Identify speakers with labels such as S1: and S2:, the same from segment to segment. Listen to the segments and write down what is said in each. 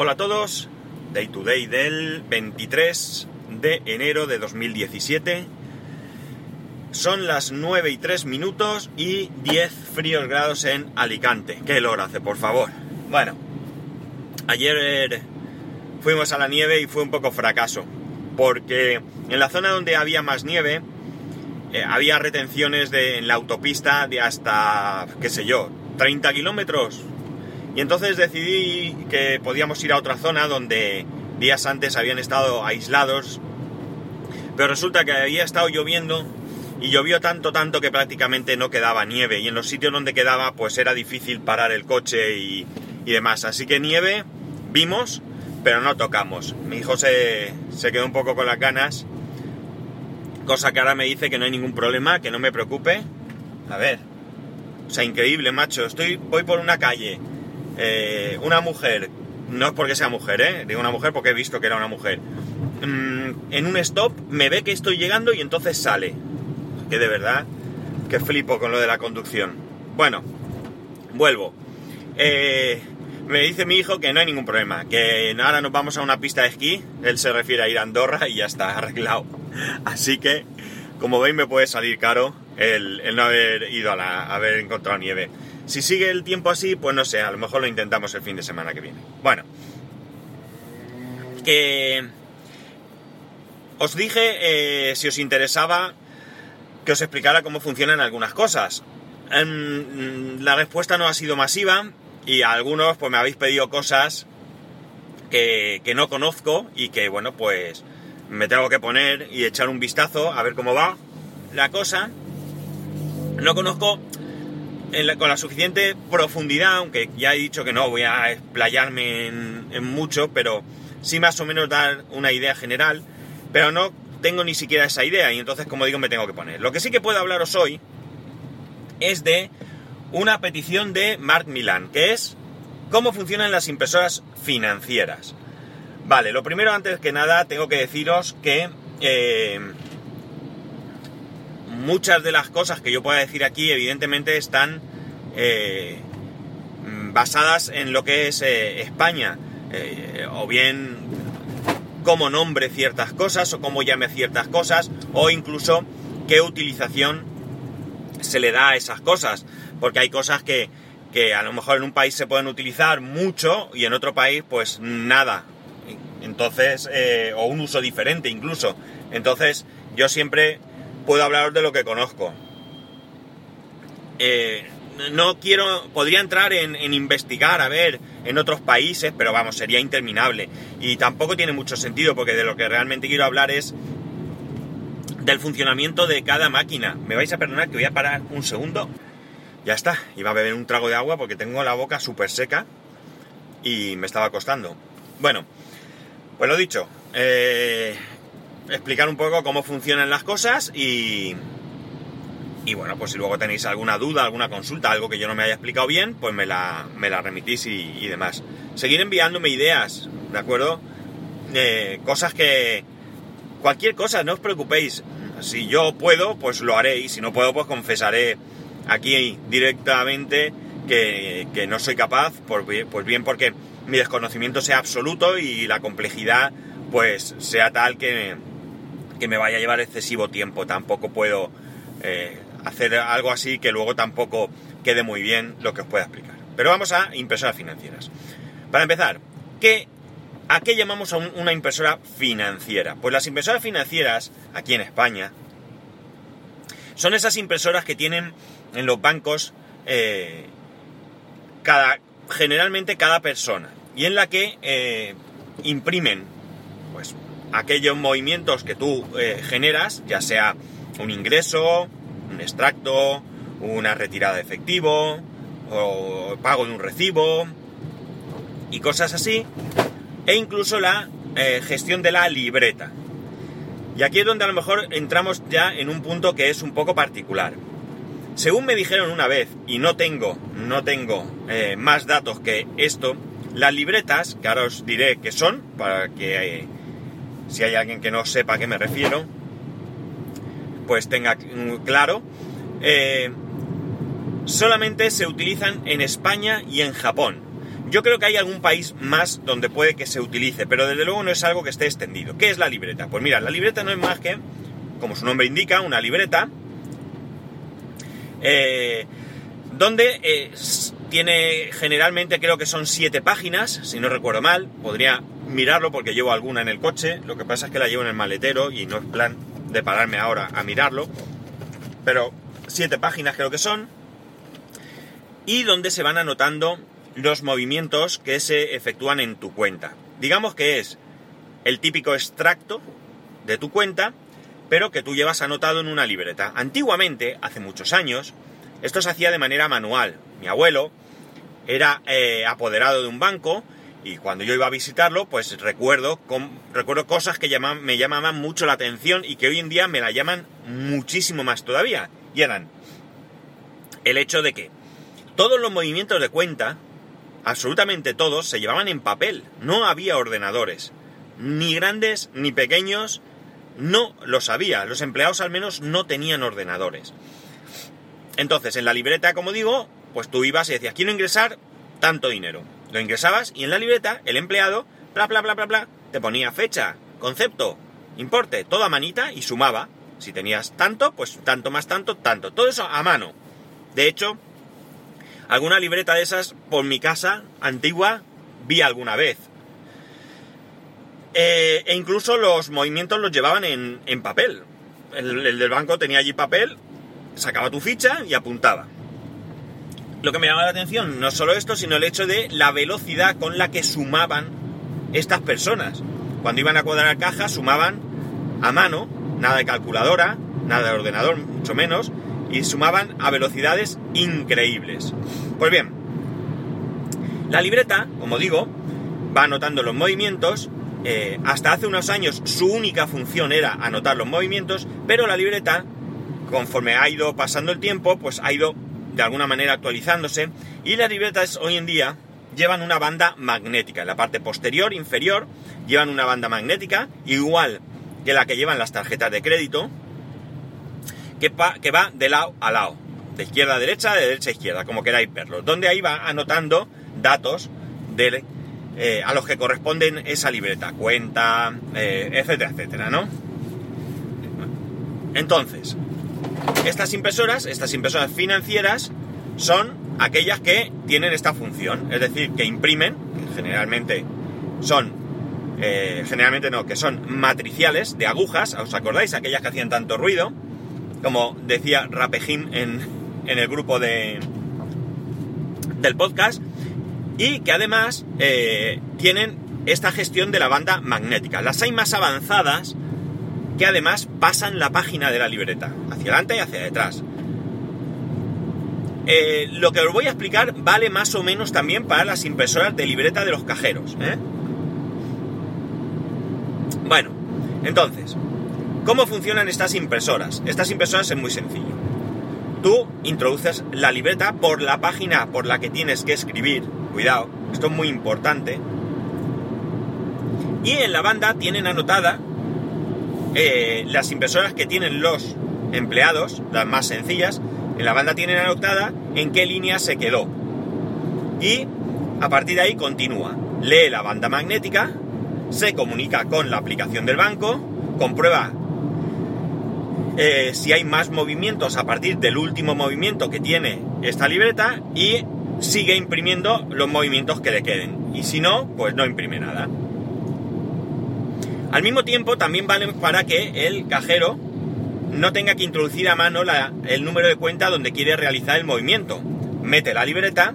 S1: Hola a todos, Day to Day del 23 de enero de 2017. Son las 9 y 3 minutos y 10 fríos grados en Alicante. ¿Qué hora hace, por favor? Bueno, ayer fuimos a la nieve y fue un poco fracaso, porque en la zona donde había más nieve eh, había retenciones en la autopista de hasta, qué sé yo, 30 kilómetros, y entonces decidí que podíamos ir a otra zona donde días antes habían estado aislados, pero resulta que había estado lloviendo y llovió tanto, tanto que prácticamente no quedaba nieve y en los sitios donde quedaba pues era difícil parar el coche y, demás. Así que nieve vimos, pero no tocamos. Mi hijo se, se quedó un poco con las ganas, cosa que ahora me dice que no hay ningún problema, que no me preocupe. A ver, o sea, increíble, macho. Estoy, voy por una calle eh, una mujer, no es porque sea mujer, ¿eh? Digo una mujer porque he visto que era una mujer. Mm, en un stop me ve que estoy llegando y entonces sale. Que de verdad, que flipo con lo de la conducción. Bueno, vuelvo. Eh, me dice mi hijo que no hay ningún problema, que ahora nos vamos a una pista de esquí, él se refiere a ir a Andorra y ya está arreglado. Así que, como veis, me puede salir caro el, no haber ido a la, haber encontrado nieve. Si sigue el tiempo así, pues no sé, a lo mejor lo intentamos el fin de semana que viene. Bueno, os dije, eh, si os interesaba, que os explicara cómo funcionan algunas cosas. Em, la respuesta no ha sido masiva y a algunos pues me habéis pedido cosas que, que no conozco y que bueno pues me tengo que poner y echar un vistazo a ver cómo va la cosa. No conozco con la suficiente profundidad, aunque ya he dicho que no voy a explayarme en, mucho, pero sí más o menos dar una idea general, pero no tengo ni siquiera esa idea y entonces como digo me tengo que poner. Lo que sí que puedo hablaros hoy es de una petición de Mark Milan, que es cómo funcionan las impresoras financieras. Vale, lo primero antes que nada tengo que deciros que eh, muchas de las cosas que yo pueda decir aquí evidentemente están eh, basadas en lo que es eh, España, eh, o bien cómo nombre ciertas cosas, o cómo llame ciertas cosas, o incluso qué utilización se le da a esas cosas, porque hay cosas que, que a lo mejor en un país se pueden utilizar mucho y en otro país pues nada, entonces, o un uso diferente incluso. Entonces, yo siempre puedo hablaros de lo que conozco. Eh, no quiero, podría entrar en, investigar, a ver, en otros países, pero vamos, sería interminable. Y tampoco tiene mucho sentido, porque de lo que realmente quiero hablar es del funcionamiento de cada máquina. Me vais a perdonar que voy a parar un segundo. Ya está, iba a beber un trago de agua porque tengo la boca súper seca y me estaba costando. Bueno, pues lo dicho, eh, explicar un poco cómo funcionan las cosas y, y bueno, pues si luego tenéis alguna duda, alguna consulta, algo que yo no me haya explicado bien, pues me la, me la remitís y, demás. Seguir enviándome ideas, ¿de acuerdo? Eh, cosas que... Cualquier cosa, no os preocupéis. Si yo puedo, pues lo haré y si no puedo, pues confesaré aquí directamente que, que no soy capaz, pues bien porque mi desconocimiento sea absoluto y la complejidad pues sea tal que, que me vaya a llevar excesivo tiempo. Tampoco puedo eh, hacer algo así que luego tampoco quede muy bien lo que os pueda explicar. Pero vamos a impresoras financieras. Para empezar, ¿qué, ¿a qué llamamos a una impresora financiera? Pues las impresoras financieras, aquí en España, son esas impresoras que tienen en los bancos eh, cada, generalmente cada persona y en la que eh, imprimen aquellos movimientos que tú eh, generas, ya sea un ingreso, un extracto, una retirada de efectivo, o pago de un recibo, y cosas así, e incluso la eh, gestión de la libreta. Y aquí es donde a lo mejor entramos ya en un punto que es un poco particular. Según me dijeron una vez, y no tengo, no tengo eh, más datos que esto, las libretas, que ahora os diré que son, para que si hay alguien que no sepa a qué me refiero, pues tenga claro, eh, solamente se utilizan en España y en Japón. Yo creo que hay algún país más donde puede que se utilice, pero desde luego no es algo que esté extendido. ¿Qué es la libreta? Pues mira, la libreta no es más que, como su nombre indica, una libreta eh, donde eh, tiene generalmente creo que son siete páginas, si no recuerdo mal, podría mirarlo porque llevo alguna en el coche, lo que pasa es que la llevo en el maletero y no es plan de pararme ahora a mirarlo, pero siete páginas creo que son, y donde se van anotando los movimientos que se efectúan en tu cuenta. Digamos que es el típico extracto de tu cuenta, pero que tú llevas anotado en una libreta. Antiguamente, hace muchos años, esto se hacía de manera manual. Mi abuelo era eh, apoderado de un banco y cuando yo iba a visitarlo, pues recuerdo, recuerdo cosas que me llamaban mucho la atención y que hoy en día me la llaman muchísimo más todavía. Y eran el hecho de que todos los movimientos de cuenta, absolutamente todos, se llevaban en papel. No había ordenadores. Ni grandes ni pequeños, no los había. Los empleados al menos no tenían ordenadores. Entonces, en la libreta, como digo, pues tú ibas y decías, quiero ingresar tanto dinero. Lo ingresabas y en la libreta el empleado, bla, bla, bla, bla, bla, te ponía fecha, concepto, importe, toda manita y sumaba. Si tenías tanto, pues tanto más tanto, tanto. Todo eso a mano. De hecho, alguna libreta de esas por mi casa antigua vi alguna vez. Eh, e incluso los movimientos los llevaban en, papel. El, el, del banco tenía allí papel, sacaba tu ficha y apuntaba. Lo que me llamaba la atención no solo esto, sino el hecho de la velocidad con la que sumaban estas personas. Cuando iban a cuadrar caja, sumaban a mano, nada de calculadora, nada de ordenador, mucho menos, y sumaban a velocidades increíbles. Pues bien, la libreta, como digo, va anotando los movimientos. Eh, hasta hace unos años su única función era anotar los movimientos, pero la libreta, conforme ha ido pasando el tiempo, pues ha ido de alguna manera actualizándose y las libretas hoy en día llevan una banda magnética. En la parte posterior, inferior, llevan una banda magnética igual que la que llevan las tarjetas de crédito, que, que va de lado a lado, de izquierda a derecha, de derecha a izquierda, como queráis verlo, donde ahí va anotando datos de, eh, a los que corresponden esa libreta, cuenta, eh, etcétera, etcétera, ¿no? Entonces, estas impresoras, estas impresoras financieras, son aquellas que tienen esta función, es decir, que imprimen, generalmente son, eh, generalmente no, que son matriciales de agujas, ¿os acordáis? Aquellas que hacían tanto ruido, como decía Rapejín en, en el grupo de, del podcast, y que además eh, tienen esta gestión de la banda magnética. Las hay más avanzadas, que además pasan la página de la libreta, hacia adelante y hacia detrás. Eh, lo que os voy a explicar vale más o menos también para las impresoras de libreta de los cajeros. ¿eh? Bueno, entonces, ¿cómo funcionan estas impresoras? Estas impresoras es muy sencillo. Tú introduces la libreta por la página por la que tienes que escribir. Cuidado, esto es muy importante. Y en la banda tienen anotada eh, las impresoras que tienen los empleados, las más sencillas, en la banda tienen anotada en qué línea se quedó. Y a partir de ahí continúa. Lee la banda magnética, se comunica con la aplicación del banco, comprueba eh, si hay más movimientos a partir del último movimiento que tiene esta libreta y sigue imprimiendo los movimientos que le queden. Y si no, pues no imprime nada. Al mismo tiempo, también vale para que el cajero no tenga que introducir a mano el número de cuenta donde quiere realizar el movimiento. Mete la libreta,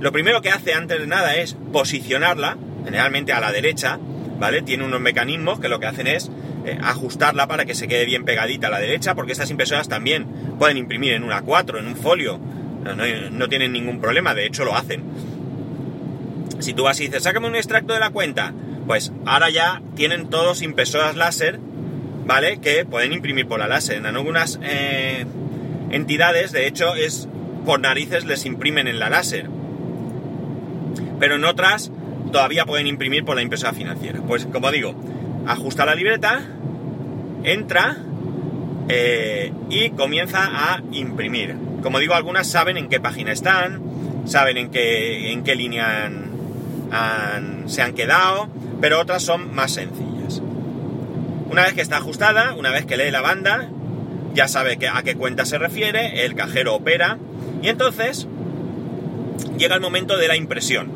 S1: lo primero que hace antes de nada es posicionarla, generalmente a la derecha, ¿vale? Tiene unos mecanismos que lo que hacen es eh, ajustarla para que se quede bien pegadita a la derecha, porque estas impresoras también pueden imprimir en una 4, en un folio, no, no tienen ningún problema, de hecho lo hacen. Si tú vas y dices, sácame un extracto de la cuenta, pues ahora ya tienen todos impresoras láser, ¿vale? Que pueden imprimir por la láser. En algunas eh, entidades, de hecho, es por narices les imprimen en la láser. Pero en otras todavía pueden imprimir por la impresora financiera. Pues como digo, ajusta la libreta, entra eh, y comienza a imprimir. Como digo, algunas saben en qué página están, saben en qué, en qué línea se han quedado, pero otras son más sencillas. Una vez que está ajustada, una vez que lee la banda, ya sabe a qué cuenta se refiere, el cajero opera y entonces llega el momento de la impresión.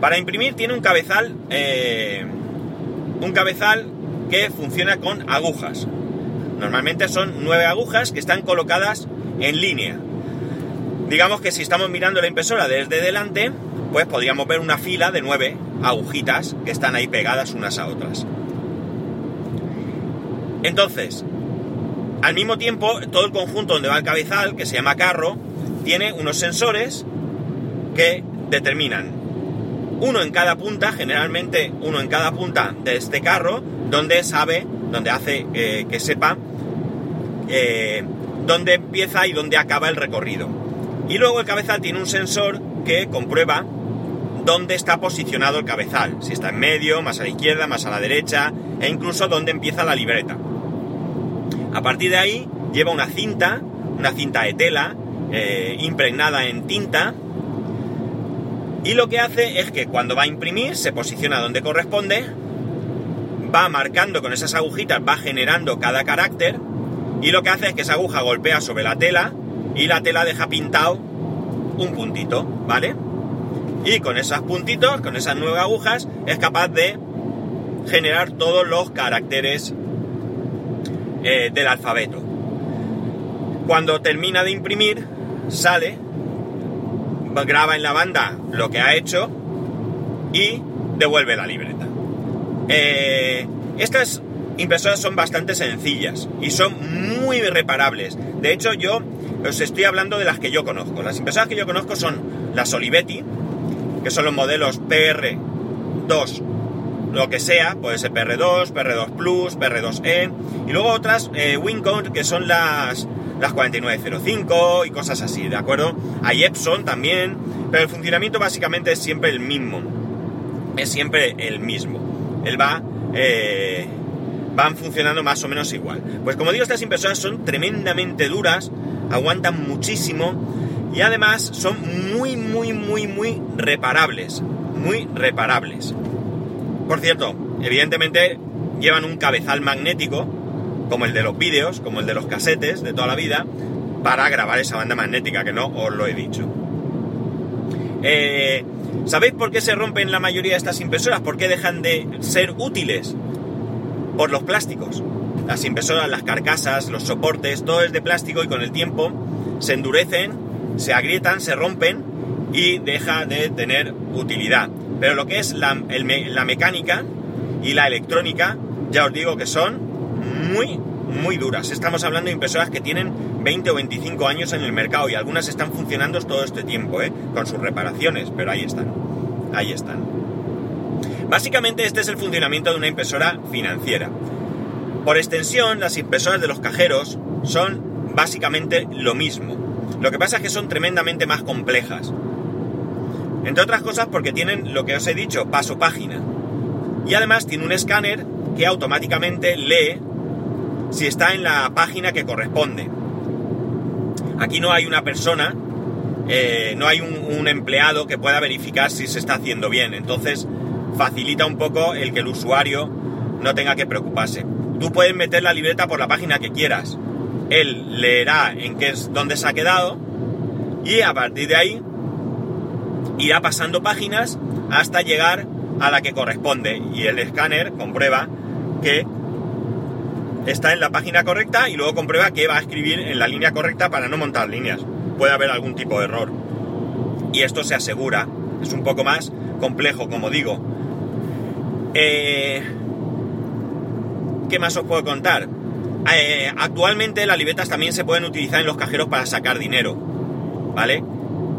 S1: Para imprimir tiene un cabezal, eh, un cabezal que funciona con agujas. Normalmente son nueve agujas que están colocadas en línea. Digamos que si estamos mirando la impresora desde delante, pues podríamos ver una fila de nueve agujitas que están ahí pegadas unas a otras. Entonces, al mismo tiempo, todo el conjunto donde va el cabezal, que se llama carro, tiene unos sensores que determinan uno en cada punta, generalmente uno en cada punta de este carro, donde sabe, donde hace eh, que sepa eh, dónde empieza y dónde acaba el recorrido. Y luego el cabezal tiene un sensor que comprueba dónde está posicionado el cabezal, si está en medio, más a la izquierda, más a la derecha, e incluso dónde empieza la libreta. A partir de ahí lleva una cinta, una cinta de tela, eh, impregnada en tinta, y lo que hace es que cuando va a imprimir se posiciona donde corresponde, va marcando con esas agujitas, va generando cada carácter, y lo que hace es que esa aguja golpea sobre la tela y la tela deja pintado un puntito, ¿vale? Y con esos puntitos, con esas nueve agujas, es capaz de generar todos los caracteres eh, del alfabeto. Cuando termina de imprimir, sale, graba en la banda lo que ha hecho y devuelve la libreta. Eh, estas impresoras son bastante sencillas y son muy reparables. De hecho, yo os estoy hablando de las que yo conozco. Las impresoras que yo conozco son las Olivetti, que son los modelos PR2 lo que sea, puede ser PR2, PR2 Plus, PR2E, y luego otras eh, que son las, las 4905 y cosas así, ¿de acuerdo? Hay Epson también, pero el funcionamiento básicamente es siempre el mismo, es siempre el mismo. Él va, eh, van funcionando más o menos igual. Pues como digo, estas impresoras son tremendamente duras, aguantan muchísimo y además son muy, muy, muy, muy reparables, muy reparables. Por cierto, evidentemente llevan un cabezal magnético, como el de los vídeos, como el de los casetes de toda la vida, para grabar esa banda magnética, que no os lo he dicho. Eh, ¿Sabéis por qué se rompen la mayoría de estas impresoras? ¿Por qué dejan de ser útiles? Por los plásticos. Las impresoras, las carcasas, los soportes, todo es de plástico y con el tiempo se endurecen, se agrietan, se rompen y deja de tener utilidad. Pero lo que es la, mecánica y la electrónica, ya os digo que son muy, muy duras. Estamos hablando de impresoras que tienen 20 o 25 años en el mercado y algunas están funcionando todo este tiempo, ¿eh? con sus reparaciones, pero ahí están. Ahí están. Básicamente este es el funcionamiento de una impresora financiera. Por extensión, las impresoras de los cajeros son básicamente lo mismo. Lo que pasa es que son tremendamente más complejas. Entre otras cosas porque tienen lo que os he dicho, paso página. Y además tiene un escáner que automáticamente lee si está en la página que corresponde. Aquí no hay una persona, eh, no hay un, empleado que pueda verificar si se está haciendo bien. Entonces facilita un poco el que el usuario no tenga que preocuparse. Tú puedes meter la libreta por la página que quieras. Él leerá en qué es dónde se ha quedado y a partir de ahí irá pasando páginas hasta llegar a la que corresponde y el escáner comprueba que está en la página correcta y luego comprueba que va a escribir en la línea correcta para no montar líneas. Puede haber algún tipo de error. Y esto se asegura. Es un poco más complejo, como digo. Eh, ¿Qué más os puedo contar? Eh, actualmente las libretas también se pueden utilizar en los cajeros para sacar dinero. ¿Vale?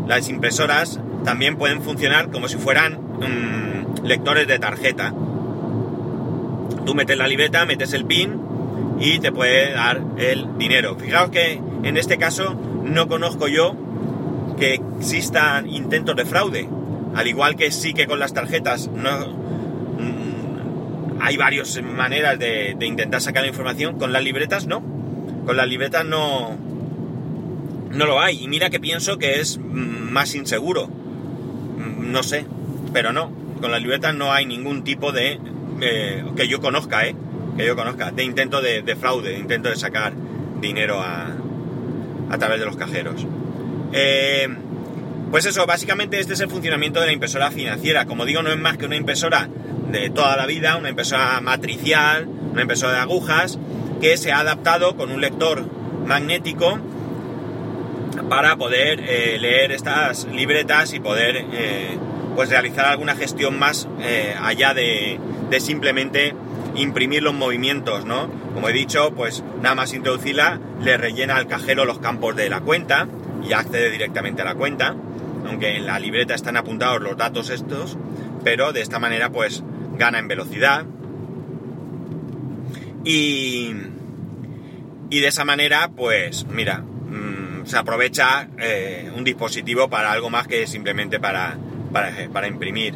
S1: Las impresoras también pueden funcionar como si fueran mm, lectores de tarjeta. Tú metes la libreta, metes el PIN y te puede dar el dinero. Fijaos que en este caso no conozco yo que existan intentos de fraude. Al igual que sí que con las tarjetas no, hay varias maneras de, intentar sacar la información. Con las libretas no. Con las libretas no, no lo hay. Y mira que pienso que es mm, más inseguro no sé, pero no, con las libretas no hay ningún tipo de, eh, que yo conozca, ¿eh? Que yo conozca, de intento de, fraude, de intento de sacar dinero a, a través de los cajeros. Eh, pues eso, básicamente este es el funcionamiento de la impresora financiera. Como digo, no es más que una impresora de toda la vida, una impresora matricial, una impresora de agujas, que se ha adaptado con un lector magnético para poder eh, leer estas libretas y poder eh, pues realizar alguna gestión más eh, allá de, de, simplemente imprimir los movimientos, ¿no? Como he dicho, pues nada más introducirla, le rellena al cajero los campos de la cuenta y accede directamente a la cuenta aunque en la libreta están apuntados los datos estos, pero de esta manera pues gana en velocidad y, y de esa manera pues mira, mm, se aprovecha eh, un dispositivo para algo más que simplemente para, para, imprimir.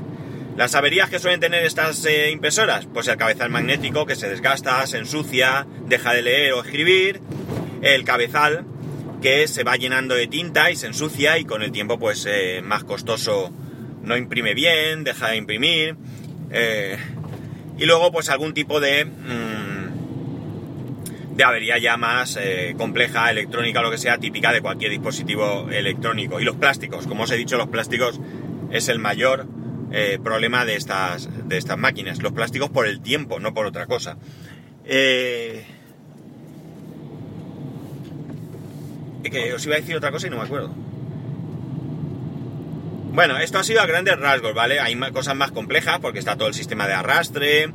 S1: Las averías que suelen tener estas eh, impresoras, pues el cabezal magnético que se desgasta, se ensucia, deja de leer o escribir, el cabezal que se va llenando de tinta y se ensucia y con el tiempo pues eh, más costoso no imprime bien, deja de imprimir. Eh, y luego pues algún tipo de, mm, de avería ya más eh, compleja, electrónica, lo que sea, típica de cualquier dispositivo electrónico. Y los plásticos, como os he dicho, los plásticos es el mayor problema de estas, de estas máquinas. Los plásticos por el tiempo, no por otra cosa. que os iba a decir otra cosa y no me acuerdo. Bueno, esto ha sido a grandes rasgos, ¿vale? Hay cosas más complejas porque está todo el sistema de arrastre,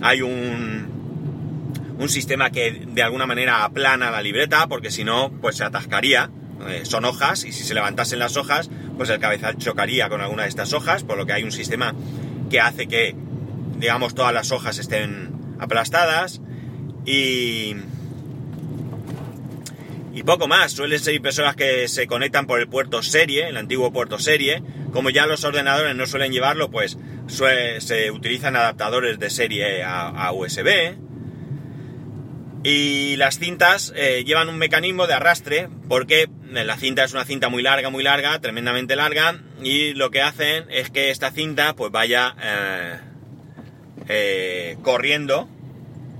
S1: hay un, un sistema que de alguna manera aplana la libreta porque si no, pues se atascaría. Eh, son hojas y si se levantasen las hojas, pues el cabezal chocaría con alguna de estas hojas, por lo que hay un sistema que hace que, digamos, todas las hojas estén aplastadas y y poco más. Suelen ser impresoras que se conectan por el puerto serie, el antiguo puerto serie. Como ya los ordenadores no suelen llevarlo, pues se utilizan adaptadores de serie a, USB. Y las cintas eh, llevan un mecanismo de arrastre porque la cinta es una cinta muy larga, muy larga, tremendamente larga. Y lo que hacen es que esta cinta pues vaya eh, eh, corriendo,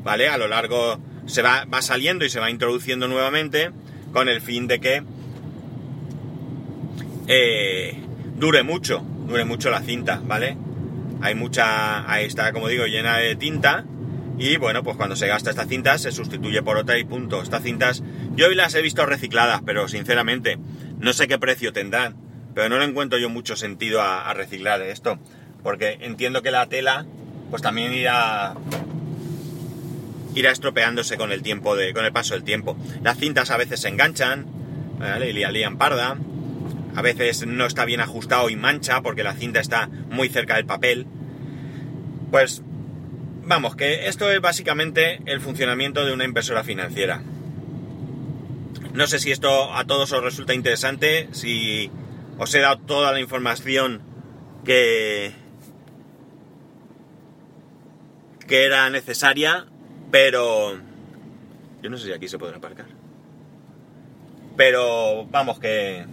S1: ¿vale? A lo largo se va, va saliendo y se va introduciendo nuevamente con el fin de que eh, dure mucho, dure mucho la cinta, ¿vale? Hay mucha, ahí está, como digo, llena de tinta y bueno, pues cuando se gasta esta cinta se sustituye por otra y punto. Estas cintas, yo hoy las he visto recicladas, pero sinceramente no sé qué precio tendrán, pero no le encuentro yo mucho sentido a, a reciclar esto, porque entiendo que la tela pues también irá irá estropeándose con el tiempo de, con el paso del tiempo. Las cintas a veces se enganchan, ¿vale? y lían parda. A veces no está bien ajustado y mancha porque la cinta está muy cerca del papel. Pues vamos, que esto es básicamente el funcionamiento de una impresora financiera. No sé si esto a todos os resulta interesante, si os he dado toda la información que, que era necesaria pero... Yo no sé si aquí se pueden aparcar. Pero vamos, que...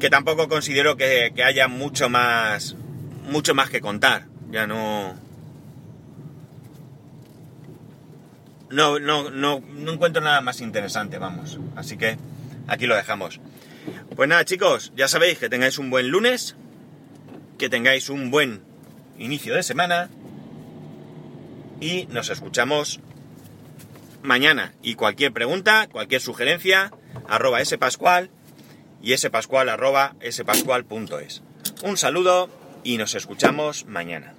S1: Que tampoco considero que, haya mucho más... Mucho más que contar. Ya no... No, no, no, no encuentro nada más interesante, vamos. Así que aquí lo dejamos. Pues nada, chicos, ya sabéis que tengáis un buen lunes, que tengáis un buen inicio de semana y nos escuchamos mañana. Y cualquier pregunta, cualquier sugerencia, arroba spascual y spascual arroba spascual.es. Un saludo y nos escuchamos mañana.